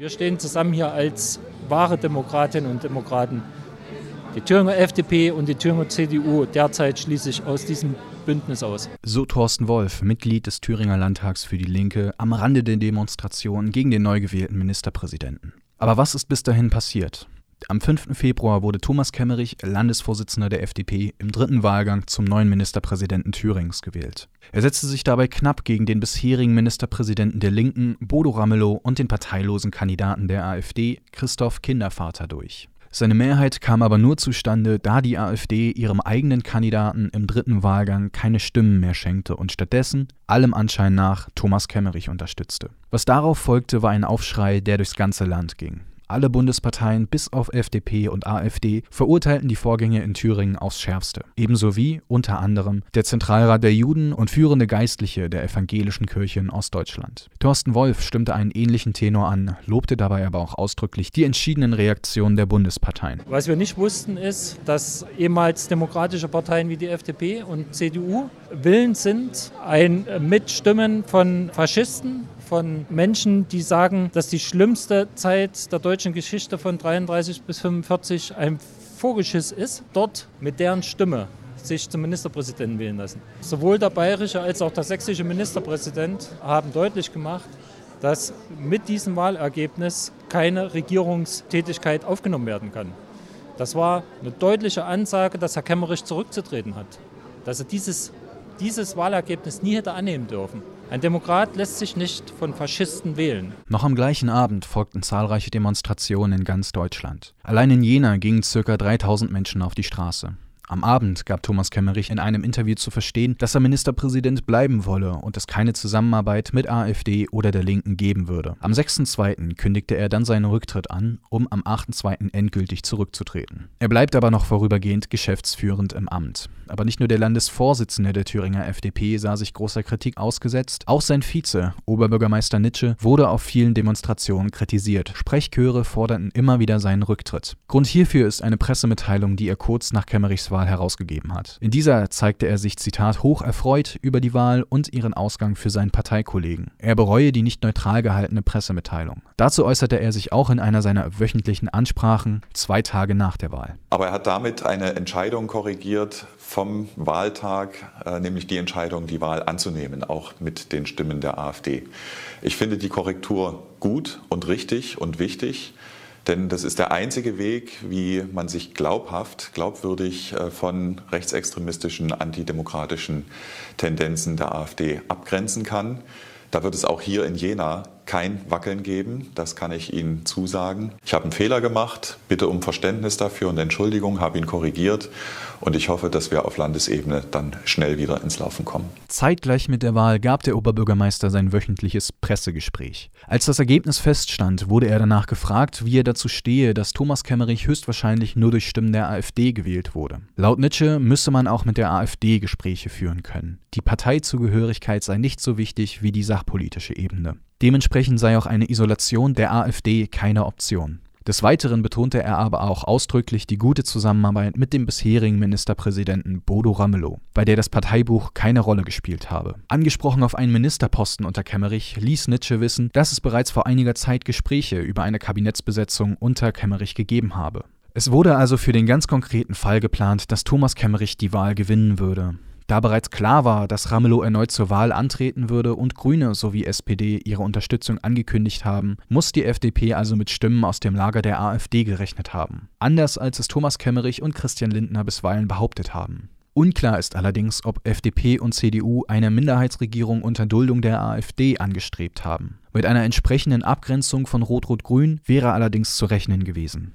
Wir stehen zusammen hier als wahre Demokratinnen und Demokraten. Die Thüringer FDP und die Thüringer CDU derzeit schließlich aus diesem Bündnis aus. So Thorsten Wolf, Mitglied des Thüringer Landtags für die Linke, am Rande der Demonstration gegen den neu gewählten Ministerpräsidenten. Aber was ist bis dahin passiert? Am 5. Februar wurde Thomas Kemmerich, Landesvorsitzender der FDP, im dritten Wahlgang zum neuen Ministerpräsidenten Thürings gewählt. Er setzte sich dabei knapp gegen den bisherigen Ministerpräsidenten der Linken, Bodo Ramelow, und den parteilosen Kandidaten der AfD, Christoph Kindervater, durch. Seine Mehrheit kam aber nur zustande, da die AfD ihrem eigenen Kandidaten im dritten Wahlgang keine Stimmen mehr schenkte und stattdessen, allem Anschein nach, Thomas Kemmerich unterstützte. Was darauf folgte, war ein Aufschrei, der durchs ganze Land ging. Alle Bundesparteien bis auf FDP und AfD verurteilten die Vorgänge in Thüringen aufs Schärfste. Ebenso wie, unter anderem, der Zentralrat der Juden und führende Geistliche der evangelischen Kirche in Ostdeutschland. Thorsten Wolf stimmte einen ähnlichen Tenor an, lobte dabei aber auch ausdrücklich die entschiedenen Reaktionen der Bundesparteien. Was wir nicht wussten, ist, dass ehemals demokratische Parteien wie die FDP und CDU willens sind, ein Mitstimmen von Faschisten, von Menschen, die sagen, dass die schlimmste Zeit der deutschen Geschichte von 33 bis 45 ein Vorgeschiss ist, dort mit deren Stimme sich zum Ministerpräsidenten wählen lassen. Sowohl der bayerische als auch der sächsische Ministerpräsident haben deutlich gemacht, dass mit diesem Wahlergebnis keine Regierungstätigkeit aufgenommen werden kann. Das war eine deutliche Ansage, dass Herr Kemmerich zurückzutreten hat, dass er dieses, dieses Wahlergebnis nie hätte annehmen dürfen. Ein Demokrat lässt sich nicht von Faschisten wählen. Noch am gleichen Abend folgten zahlreiche Demonstrationen in ganz Deutschland. Allein in Jena gingen ca. 3000 Menschen auf die Straße. Am Abend gab Thomas Kemmerich in einem Interview zu verstehen, dass er Ministerpräsident bleiben wolle und es keine Zusammenarbeit mit AfD oder der Linken geben würde. Am 6.2. kündigte er dann seinen Rücktritt an, um am 8.2. endgültig zurückzutreten. Er bleibt aber noch vorübergehend geschäftsführend im Amt. Aber nicht nur der Landesvorsitzende der Thüringer FDP sah sich großer Kritik ausgesetzt, auch sein Vize, Oberbürgermeister Nitsche, wurde auf vielen Demonstrationen kritisiert. Sprechchöre forderten immer wieder seinen Rücktritt. Grund hierfür ist eine Pressemitteilung, die er kurz nach Kemmerichs Wahl Wahl herausgegeben hat. In dieser zeigte er sich, Zitat, hoch erfreut über die Wahl und ihren Ausgang für seinen Parteikollegen. Er bereue die nicht neutral gehaltene Pressemitteilung. Dazu äußerte er sich auch in einer seiner wöchentlichen Ansprachen zwei Tage nach der Wahl. Aber er hat damit eine Entscheidung korrigiert vom Wahltag, äh, nämlich die Entscheidung, die Wahl anzunehmen, auch mit den Stimmen der AfD. Ich finde die Korrektur gut und richtig und wichtig. Denn das ist der einzige Weg, wie man sich glaubhaft, glaubwürdig äh, von rechtsextremistischen, antidemokratischen Tendenzen der AfD abgrenzen kann. Da wird es auch hier in Jena kein Wackeln geben, das kann ich Ihnen zusagen. Ich habe einen Fehler gemacht, bitte um Verständnis dafür und Entschuldigung, habe ihn korrigiert und ich hoffe, dass wir auf Landesebene dann schnell wieder ins Laufen kommen. Zeitgleich mit der Wahl gab der Oberbürgermeister sein wöchentliches Pressegespräch. Als das Ergebnis feststand, wurde er danach gefragt, wie er dazu stehe, dass Thomas Kemmerich höchstwahrscheinlich nur durch Stimmen der AfD gewählt wurde. Laut Nietzsche müsse man auch mit der AfD Gespräche führen können. Die Parteizugehörigkeit sei nicht so wichtig wie die sachpolitische Ebene. Dementsprechend sei auch eine Isolation der AfD keine Option. Des Weiteren betonte er aber auch ausdrücklich die gute Zusammenarbeit mit dem bisherigen Ministerpräsidenten Bodo Ramelow, bei der das Parteibuch keine Rolle gespielt habe. Angesprochen auf einen Ministerposten unter Kemmerich ließ Nitsche wissen, dass es bereits vor einiger Zeit Gespräche über eine Kabinettsbesetzung unter Kemmerich gegeben habe. Es wurde also für den ganz konkreten Fall geplant, dass Thomas Kemmerich die Wahl gewinnen würde. Da bereits klar war, dass Ramelow erneut zur Wahl antreten würde und Grüne sowie SPD ihre Unterstützung angekündigt haben, muss die FDP also mit Stimmen aus dem Lager der AfD gerechnet haben. Anders als es Thomas Kemmerich und Christian Lindner bisweilen behauptet haben. Unklar ist allerdings, ob FDP und CDU eine Minderheitsregierung unter Duldung der AfD angestrebt haben. Mit einer entsprechenden Abgrenzung von Rot-Rot-Grün wäre allerdings zu rechnen gewesen.